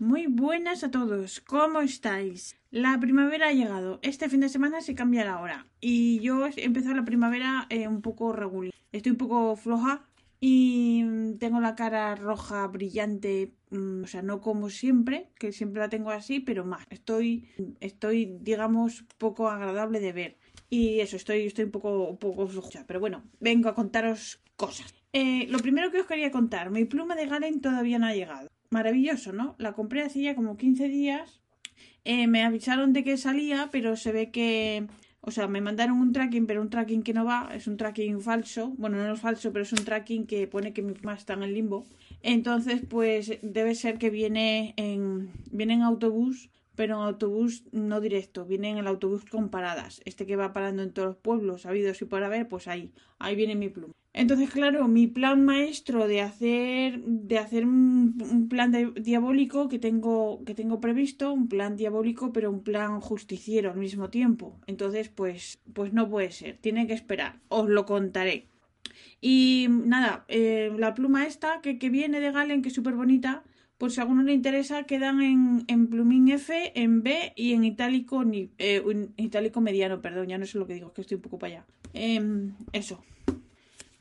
Muy buenas a todos, ¿cómo estáis? La primavera ha llegado, este fin de semana se cambia la hora y yo he empezado la primavera eh, un poco regular. Estoy un poco floja y mm, tengo la cara roja brillante, mm, o sea, no como siempre, que siempre la tengo así, pero más. Estoy, estoy digamos, poco agradable de ver. Y eso, estoy, estoy un poco, un poco floja. Pero bueno, vengo a contaros cosas. Eh, lo primero que os quería contar, mi pluma de Galen todavía no ha llegado maravilloso, ¿no? La compré hace ya como 15 días. Eh, me avisaron de que salía, pero se ve que. O sea, me mandaron un tracking, pero un tracking que no va, es un tracking falso. Bueno, no es falso, pero es un tracking que pone que mi pluma está en el limbo. Entonces, pues debe ser que viene en, viene en autobús, pero en autobús no directo, viene en el autobús con paradas. Este que va parando en todos los pueblos, habidos y por haber, pues ahí, ahí viene mi pluma. Entonces, claro, mi plan maestro de hacer, de hacer un, plan diabólico que tengo, que tengo previsto, un plan diabólico, pero un plan justiciero al mismo tiempo. Entonces, pues, pues no puede ser, tiene que esperar. Os lo contaré. Y nada, eh, la pluma esta que, que, viene de Galen, que es súper bonita, por si a alguno le interesa, quedan en, en plumín F, en B y en itálico, eh, itálico mediano, perdón, ya no sé lo que digo, es que estoy un poco para allá. Em, eso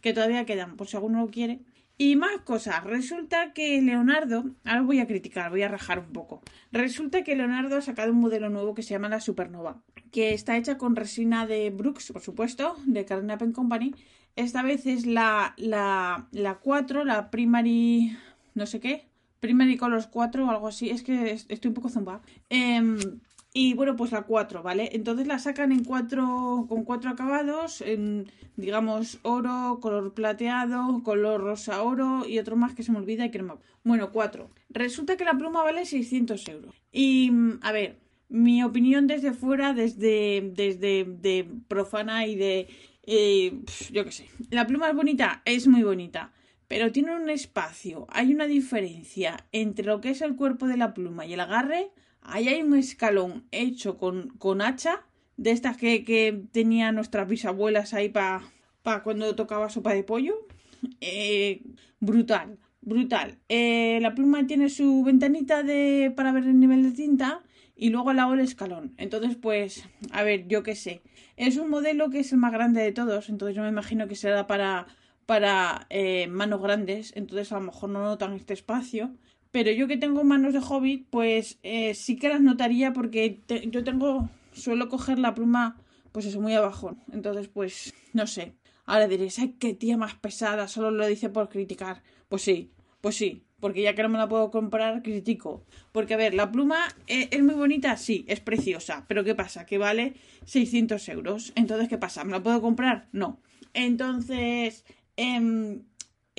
que todavía quedan, por si alguno lo quiere. Y más cosas. Resulta que Leonardo, ahora voy a criticar, voy a rajar un poco. Resulta que Leonardo ha sacado un modelo nuevo que se llama la Supernova, que está hecha con resina de Brooks, por supuesto, de Carne Pen Company. Esta vez es la, la, la 4, la Primary, no sé qué, Primary Colors 4 o algo así. Es que estoy un poco zumba. Eh, y bueno, pues la 4, ¿vale? Entonces la sacan en cuatro, con cuatro acabados, en, digamos, oro, color plateado, color rosa oro y otro más que se me olvida y que no Bueno, cuatro. Resulta que la pluma vale 600 euros. Y, a ver, mi opinión desde fuera, desde, desde de profana y de... Eh, yo qué sé. La pluma es bonita, es muy bonita pero tiene un espacio, hay una diferencia entre lo que es el cuerpo de la pluma y el agarre Ahí hay un escalón hecho con, con hacha, de estas que, que tenían nuestras bisabuelas ahí para pa cuando tocaba sopa de pollo. Eh, brutal, brutal. Eh, la pluma tiene su ventanita de, para ver el nivel de tinta y luego al lado el escalón. Entonces, pues, a ver, yo qué sé. Es un modelo que es el más grande de todos, entonces yo me imagino que será para, para eh, manos grandes, entonces a lo mejor no notan este espacio. Pero yo que tengo manos de hobbit, pues eh, sí que las notaría porque yo tengo, suelo coger la pluma, pues eso, muy abajo. Entonces, pues, no sé. Ahora diréis, ay, qué tía más pesada, solo lo dice por criticar. Pues sí, pues sí, porque ya que no me la puedo comprar, critico. Porque, a ver, la pluma es, eh, es, muy bonita, sí, es preciosa, pero ¿qué pasa? Que vale 600 euros. Entonces, ¿qué pasa? ¿Me la puedo comprar? No. Entonces, eh,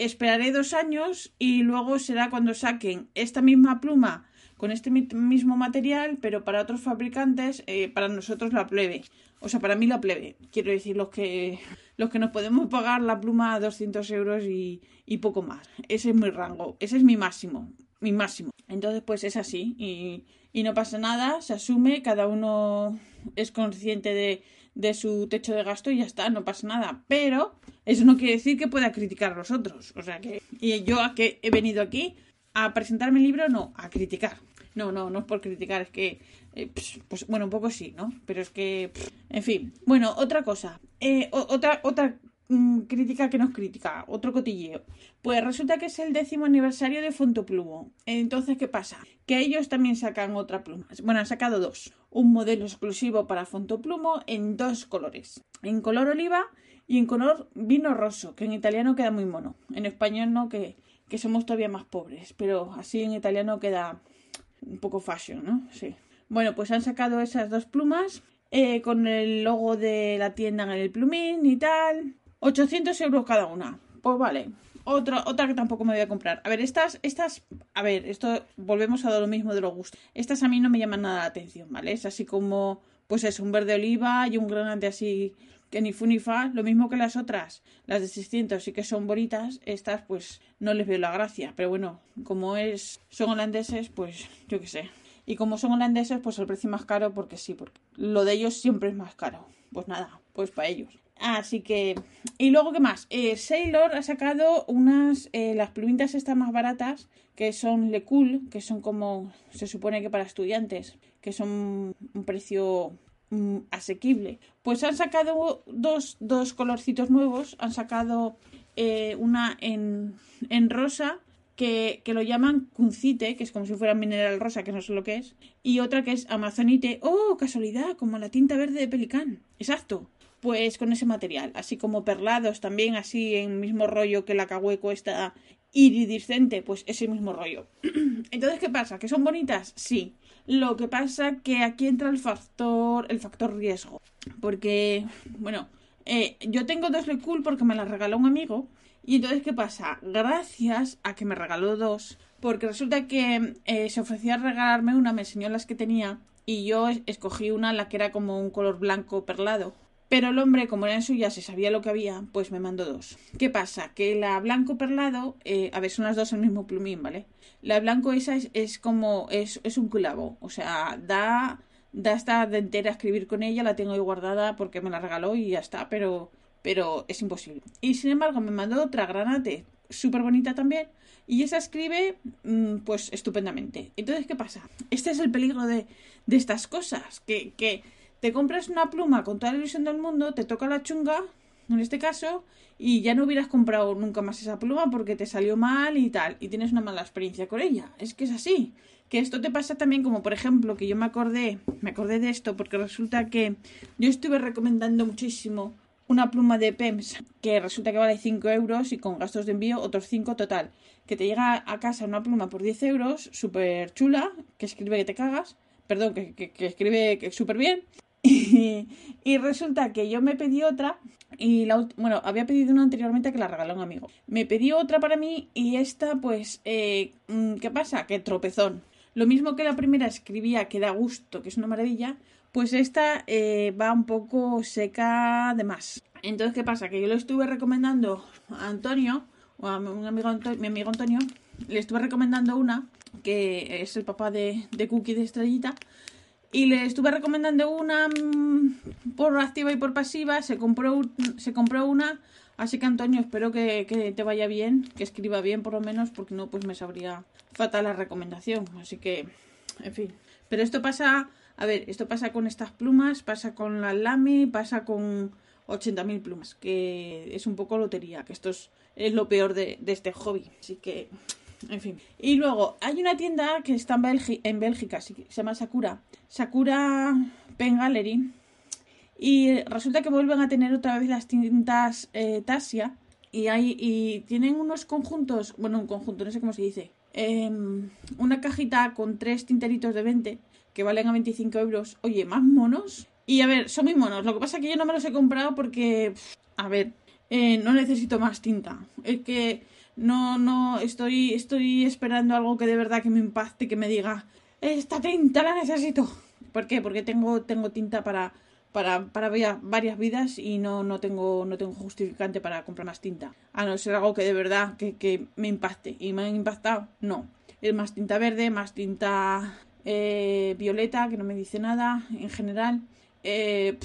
esperaré dos años y luego será cuando saquen esta misma pluma con este mismo material, pero para otros fabricantes, eh, para nosotros la plebe. O sea, para mí la plebe. Quiero decir, los que, los que nos podemos pagar la pluma a 200 euros y, y poco más. Ese es mi rango, ese es mi máximo, mi máximo. Entonces, pues es así y, y no pasa nada, se asume, cada uno es consciente de, de su techo de gasto y ya está, no pasa nada. Pero eso no quiere decir que pueda criticar a los otros. O sea que y yo a que he venido aquí a presentar mi libro, no, a criticar. No, no, no es por criticar, es que, eh, pues, bueno, un poco sí, ¿no? Pero es que, en fin. Bueno, otra cosa. Eh, otra, otra mm, crítica que nos critica, otro cotilleo. Pues resulta que es el décimo aniversario de Fontoplumo. Entonces, ¿qué pasa? Que ellos también sacan otra pluma. Bueno, han sacado dos. Un modelo exclusivo para Fontoplumo en dos colores. En color oliva y en color vino roso, que en italiano queda muy mono. En español no, que, que somos todavía más pobres, pero así en italiano queda un poco fashion, ¿no? Sí. Bueno, pues han sacado esas dos plumas eh, con el logo de la tienda en el plumín y tal. 800 euros cada una. Pues vale, otra, otra que tampoco me voy a comprar. A ver, estas, estas, a ver, esto volvemos a lo mismo de los gustos. Estas a mí no me llaman nada la atención, ¿vale? Es así como, pues es un verde oliva y un granate así que ni fu ni fa, lo mismo que las otras, las de 600 sí que son bonitas, estas pues no les veo la gracia, pero bueno, como es son holandeses, pues yo qué sé. Y como son holandeses, pues el precio más caro porque sí, porque lo de ellos siempre es más caro. Pues nada, pues para ellos. Así que. Y luego, ¿qué más? Eh, Sailor ha sacado unas. Eh, las plumitas estas más baratas, que son Le Cool, que son como. Se supone que para estudiantes, que son un precio mm, asequible. Pues han sacado dos, dos colorcitos nuevos. Han sacado eh, una en, en rosa. Que, que, lo llaman cuncite, que es como si fuera mineral rosa, que no sé lo que es, y otra que es amazonite, oh, casualidad, como la tinta verde de pelicán, exacto, pues con ese material, así como perlados también, así en mismo rollo que la cahueco está iridiscente, pues ese mismo rollo. Entonces, ¿qué pasa? ¿Que son bonitas? Sí. Lo que pasa que aquí entra el factor, el factor riesgo. Porque, bueno, eh, yo tengo dos Le Cool porque me las regaló un amigo. Y entonces, ¿qué pasa? Gracias a que me regaló dos, porque resulta que eh, se ofrecía a regalarme una, me enseñó las que tenía, y yo escogí una, la que era como un color blanco perlado. Pero el hombre, como era en suya, se sabía lo que había, pues me mandó dos. ¿Qué pasa? Que la blanco perlado, eh, a ver, son las dos el mismo plumín, ¿vale? La blanco esa es, como, es, es, un clavo, o sea, da, da hasta de entera escribir con ella, la tengo ahí guardada porque me la regaló y ya está, pero, pero es imposible. Y sin embargo me mandó otra granate, súper bonita también, y esa escribe, mm, pues estupendamente. Entonces, ¿qué pasa? Este es el peligro de, de estas cosas, que... que te compras una pluma con toda la ilusión del mundo, te toca la chunga, en este caso, y ya no hubieras comprado nunca más esa pluma porque te salió mal y tal, y tienes una mala experiencia con ella. Es que es así. Que esto te pasa también como, por ejemplo, que yo me acordé, me acordé de esto porque resulta que yo estuve recomendando muchísimo una pluma de PEMS que resulta que vale 5 euros y con gastos de envío otros 5 total. Que te llega a casa una pluma por 10 euros, súper chula, que escribe que te cagas, perdón, que, que, que escribe súper bien Y, resulta que yo me pedí otra y la bueno, había pedido una anteriormente que la regaló un amigo. Me pedí otra para mí y esta, pues, eh, mm, ¿qué pasa? Que tropezón. Lo mismo que la primera escribía que da gusto, que es una maravilla, pues esta eh, va un poco seca de más. Entonces, ¿qué pasa? Que yo le estuve recomendando a Antonio, o a mi amigo, mi amigo Antonio, le estuve recomendando una, que es el papá de, de Cookie de Estrellita, y le estuve recomendando una mm, por activa y por pasiva. Se compró, se compró una. Así que Antonio, espero que, que, te vaya bien, que escriba bien por lo menos, porque no, pues me sabría fatal la recomendación. Así que, en fin. Pero esto pasa, a ver, esto pasa con estas plumas, pasa con la Lamy, pasa con 80.000 plumas, que es un poco lotería, que esto es, es lo peor de este hobby. Así que, en fin. Y luego, hay una tienda que está en, en Bélgica, se llama Sakura. Sakura Pen Gallery. Y resulta que vuelven a tener otra vez las tintas eh, Tasia. Y, hay, y tienen unos conjuntos, bueno, un conjunto, no sé cómo se dice. Em, una cajita con tres tinteritos de 20 que valen a 25 euros. Oye, más monos. Y a ver, son muy monos. Lo que pasa es que yo no me los he comprado porque, a ver, eh, no necesito más tinta. Es que no, no, estoy, estoy esperando algo que de verdad que me impacte, que me diga, esta tinta la necesito. ¿Por qué? Porque tengo, tengo tinta para, para, para varias vidas y no, no, tengo, no tengo justificante para comprar más tinta. A no ser algo que de verdad que, que me impacte. ¿Y me han impactado? No. Es más tinta verde, más tinta eh, violeta, que no me dice nada en general. Eh,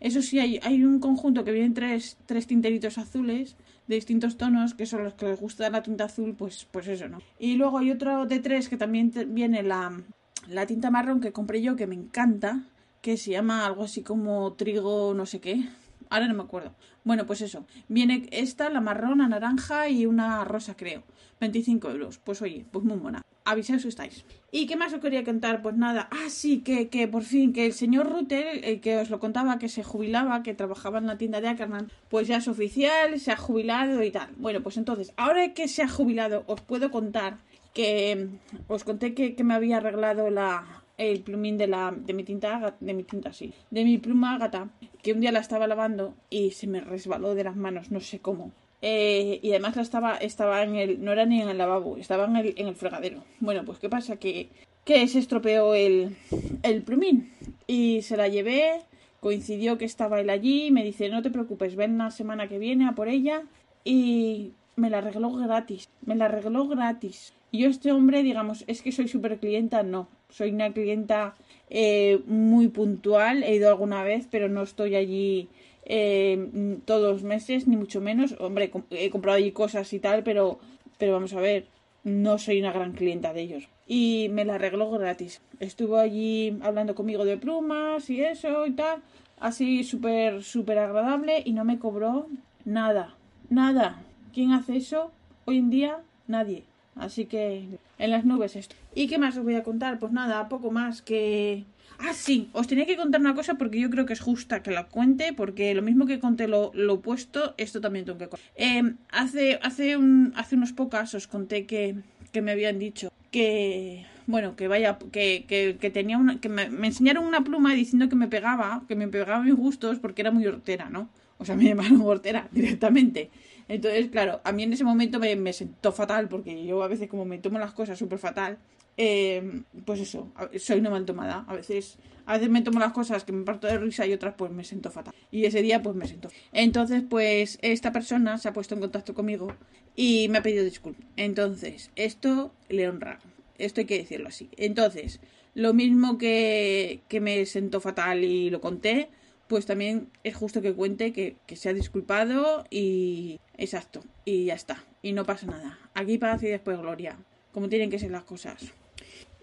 eso sí, hay, hay un conjunto que vienen tres, tres tinteritos azules de distintos tonos, que son los que les gusta la tinta azul, pues, pues eso, ¿no? Y luego hay otro de tres que también viene la, la tinta marrón que compré yo, que me encanta, que se llama algo así como trigo no sé qué. Ahora no me acuerdo. Bueno, pues eso. Viene esta, la marrón, la naranja y una rosa, creo. 25 euros. Pues oye, pues muy buena avisaos estáis. ¿Y qué más os quería contar? Pues nada, ah, sí, que, que por fin, que el señor Rutter, el que os lo contaba, que se jubilaba, que trabajaba en la tienda de Ackerman, pues ya es oficial, se ha jubilado y tal. Bueno, pues entonces, ahora que se ha jubilado, os puedo contar que os conté que me había arreglado la, el plumín de la de mi tinta de mi tinta sí de mi pluma gata que un día la estaba lavando y se me resbaló de las manos no sé cómo. Eh, y además la estaba, estaba en el, no era ni en el lavabo, estaba en el, en el fregadero. Bueno, pues qué pasa que, que se estropeó el, el plumín y se la llevé, coincidió que estaba él allí, me dice no te preocupes, ven la semana que viene a por ella y me la arregló gratis, me la arregló gratis. Y yo este hombre, digamos, es que soy súper clienta, no, soy una clienta eh, muy puntual, he ido alguna vez, pero no estoy allí eh, todos los meses, ni mucho menos. Hombre, he comprado allí cosas y tal, pero, pero vamos a ver, no soy una gran clienta de ellos. Y me la arregló gratis. Estuvo allí hablando conmigo de plumas y eso y tal. Así súper, súper agradable y no me cobró nada. Nada. ¿Quién hace eso? Hoy en día, nadie. Así que en las nubes esto. ¿Y qué más os voy a contar? Pues nada, poco más que Ah, sí, os tenía que contar una cosa porque yo creo que es justa que la cuente, porque lo mismo que conté lo, opuesto, esto también tengo que contar. Em, hace, hace, un, hace unos pocas os conté que, me habían dicho que, bueno, que vaya, que, que, que tenía una, que me, me, enseñaron una pluma diciendo que me pegaba, que me pegaba mis gustos porque era muy hortera, ¿no? O sea, me llamaron hortera directamente. Entonces, claro, a mí en ese momento me, sentó fatal porque yo a veces como me tomo las cosas súper fatal, eh, pues eso, soy una mal tomada. A veces, a veces me tomo las cosas que me parto de risa y otras pues me siento fatal. Y ese día pues me siento. Entonces, pues esta persona se ha puesto en contacto conmigo y me ha pedido disculpas. Entonces, esto le honra. Esto hay que decirlo así. Entonces, lo mismo que, que me sentó fatal y lo conté, pues también es justo que cuente que, que, se ha disculpado y exacto, y ya está, y no pasa nada. Aquí paz y después gloria, como tienen que ser las cosas.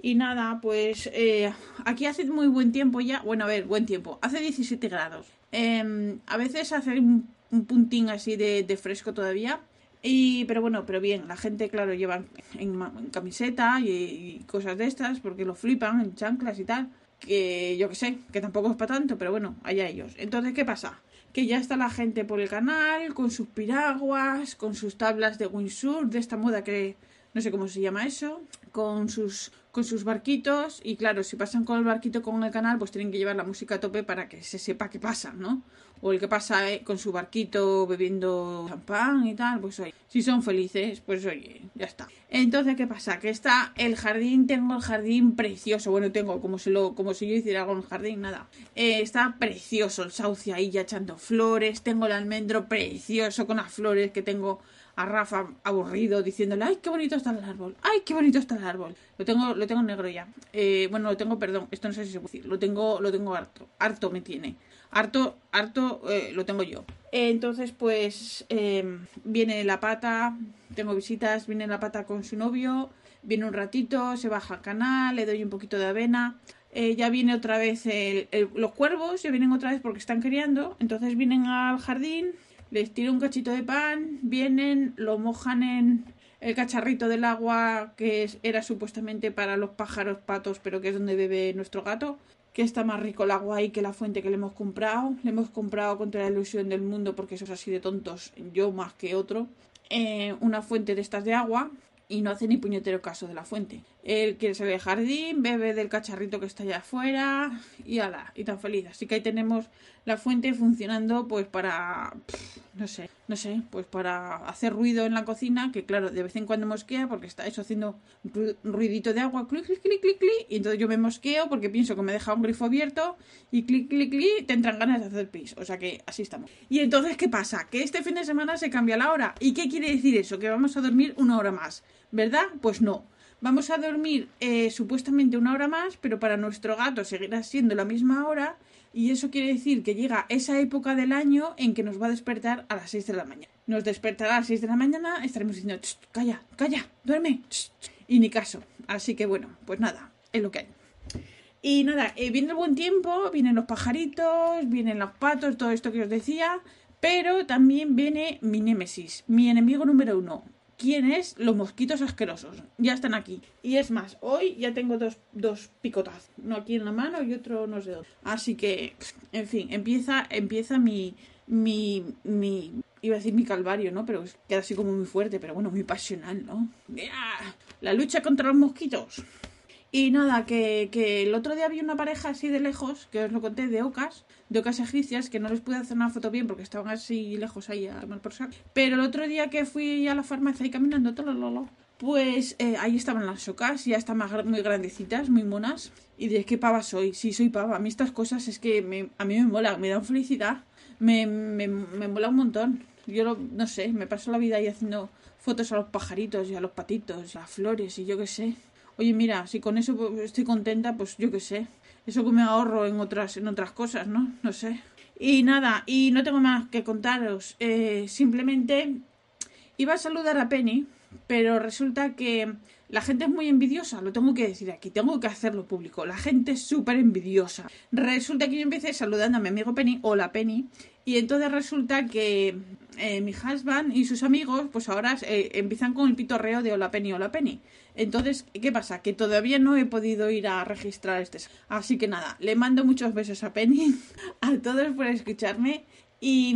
Y nada, pues eh, aquí hace muy buen tiempo ya. Bueno, a ver, buen tiempo. Hace 17 grados. Eh, a veces hace un, un puntín así de, de, fresco todavía. Y, pero bueno, pero bien. La gente, claro, lleva en, en camiseta y, y, cosas de estas porque lo flipan en chanclas y tal. Que yo que sé, que tampoco es para tanto, pero bueno, allá ellos. Entonces, ¿qué pasa? Que ya está la gente por el canal con sus piraguas, con sus tablas de windsurf, de esta moda que no sé cómo se llama eso, con sus con sus barquitos y claro, si pasan con el barquito con el canal, pues tienen que llevar la música a tope para que se sepa qué pasa, ¿no? O el que pasa eh, con su barquito bebiendo champán y tal, pues oye, si son felices, pues oye, ya está. Entonces, ¿qué pasa? Que está el jardín, tengo el jardín precioso, bueno, tengo como si, lo, como si yo hiciera algo en el jardín, nada. Eh, está precioso el sauce ahí ya echando flores, tengo el almendro precioso con las flores que tengo a Rafa aburrido diciéndole ay qué bonito está el árbol ay qué bonito está el árbol lo tengo lo tengo negro ya. Eh, bueno lo tengo perdón esto no sé si se puede decir. Lo tengo lo tengo harto harto me tiene. Harto harto eh, lo tengo yo. Entonces pues eh, viene la pata tengo visitas viene la pata con su novio viene un ratito se baja al canal le doy un poquito de avena. Eh, ya viene otra vez el, el, los cuervos ya vienen otra vez porque están criando. Entonces vienen al jardín les tiro un cachito de pan, vienen, lo mojan en el cacharrito del agua que era supuestamente para los pájaros patos, pero que es donde bebe nuestro gato, que está más rico el agua ahí que la fuente que le hemos comprado. Le hemos comprado contra la ilusión del mundo porque eso es así de tontos, yo más que otro. Eh, una fuente de estas de agua y no hace ni puñetero caso de la fuente. Él quiere salir del jardín, bebe del cacharrito que está allá afuera y ala, y tan feliz. Así que ahí tenemos la fuente funcionando pues para, no sé, no sé, pues para hacer ruido en la cocina, que claro, de vez en cuando mosquea porque está eso haciendo ruidito de agua, clic, clic, clic, clic, clic, y entonces yo me mosqueo porque pienso que me deja un grifo abierto y clic, clic, clic, te entran ganas de hacer pis. O sea que así estamos. Y entonces, ¿qué pasa? Que este fin de semana se cambia la hora. ¿Y qué quiere decir eso? Que vamos a dormir una hora más. ¿Verdad? Pues no. Vamos a dormir eh, supuestamente una hora más, pero para nuestro gato seguirá siendo la misma hora y eso quiere decir que llega esa época del año en que nos va a despertar a las 6 de la mañana. Nos despertará a las 6 de la mañana, estaremos diciendo, calla, calla, duerme, y ni caso. Así que bueno, pues nada, es lo que hay. Y nada, eh, viene el buen tiempo, vienen los pajaritos, vienen los patos, todo esto que os decía, pero también viene mi némesis, mi enemigo número uno, quién es los mosquitos asquerosos. Ya están aquí. Y es más, hoy ya tengo dos, dos picotazos. Uno aquí en la mano y otro no sé dónde. Así que, en fin, empieza, empieza mi, mi, iba a decir mi calvario, ¿no? Pero queda así como muy fuerte, pero bueno, muy pasional, ¿no? La lucha contra los mosquitos. Y nada, que, que el otro día vi una pareja así de lejos, que os lo conté, de ocas, de ocas egipcias, que no les pude hacer una foto bien porque estaban así lejos ahí a mal por saco. Pero el otro día que fui a la farmacia y caminando, todo lo, pues eh, ahí estaban las ocas, ya están más, muy grandecitas, muy monas. Y de qué pava soy, sí, soy pava. A mí estas cosas es que me, a mí me mola, me dan felicidad, me, me, me mola un montón. Yo lo, no sé, me paso la vida ahí haciendo fotos a los pajaritos y a los patitos, a las flores y yo qué sé. Oye, mira, si con eso estoy contenta, pues yo qué sé. Eso que me ahorro en otras, en otras cosas, ¿no? No sé. Y nada, y no tengo más que contaros. Eh, simplemente iba a saludar a Penny, pero resulta que la gente es muy envidiosa, lo tengo que decir aquí, tengo que hacerlo público. La gente es súper envidiosa. Resulta que yo empecé saludando a mi amigo Penny, hola Penny, y entonces resulta que eh, mi husband y sus amigos, pues ahora eh, empiezan con el pitorreo de hola Penny, hola Penny. Entonces, ¿qué pasa? Que todavía no he podido ir a registrar este. Así que nada, le mando muchos besos a Penny, a todos por escucharme. Y,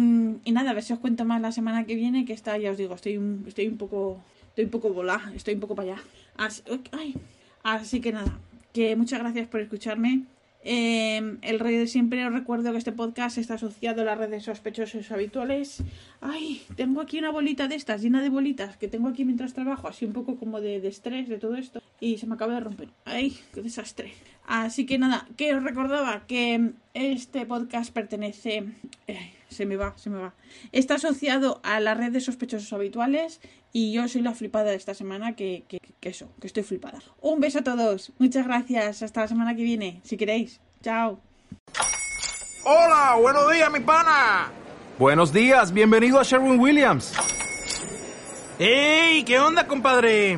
nada, a ver si os cuento más la semana que viene, que está, ya os digo, estoy, estoy un poco estoy un poco volá, estoy un poco para allá. Así, así que nada, que muchas gracias por escucharme. Eh, el rey de siempre os recuerdo que este podcast está asociado a las redes sospechosos habituales. Ay, tengo aquí una bolita de estas, llena de bolitas, que tengo aquí mientras trabajo, así un poco como de, estrés de todo esto. Y se me acaba de romper. Ay, qué desastre. Así que nada, que os recordaba que este podcast pertenece... se me va, se me va. Está asociado a la red de sospechosos habituales y yo soy la flipada de esta semana que, que, que eso, que estoy flipada. Un beso a todos, muchas gracias, hasta la semana que viene, si queréis. Chao. Hola, buenos días, mi pana. Buenos días, bienvenido a Sherwin Williams. ¡Ey! ¿Qué onda, compadre?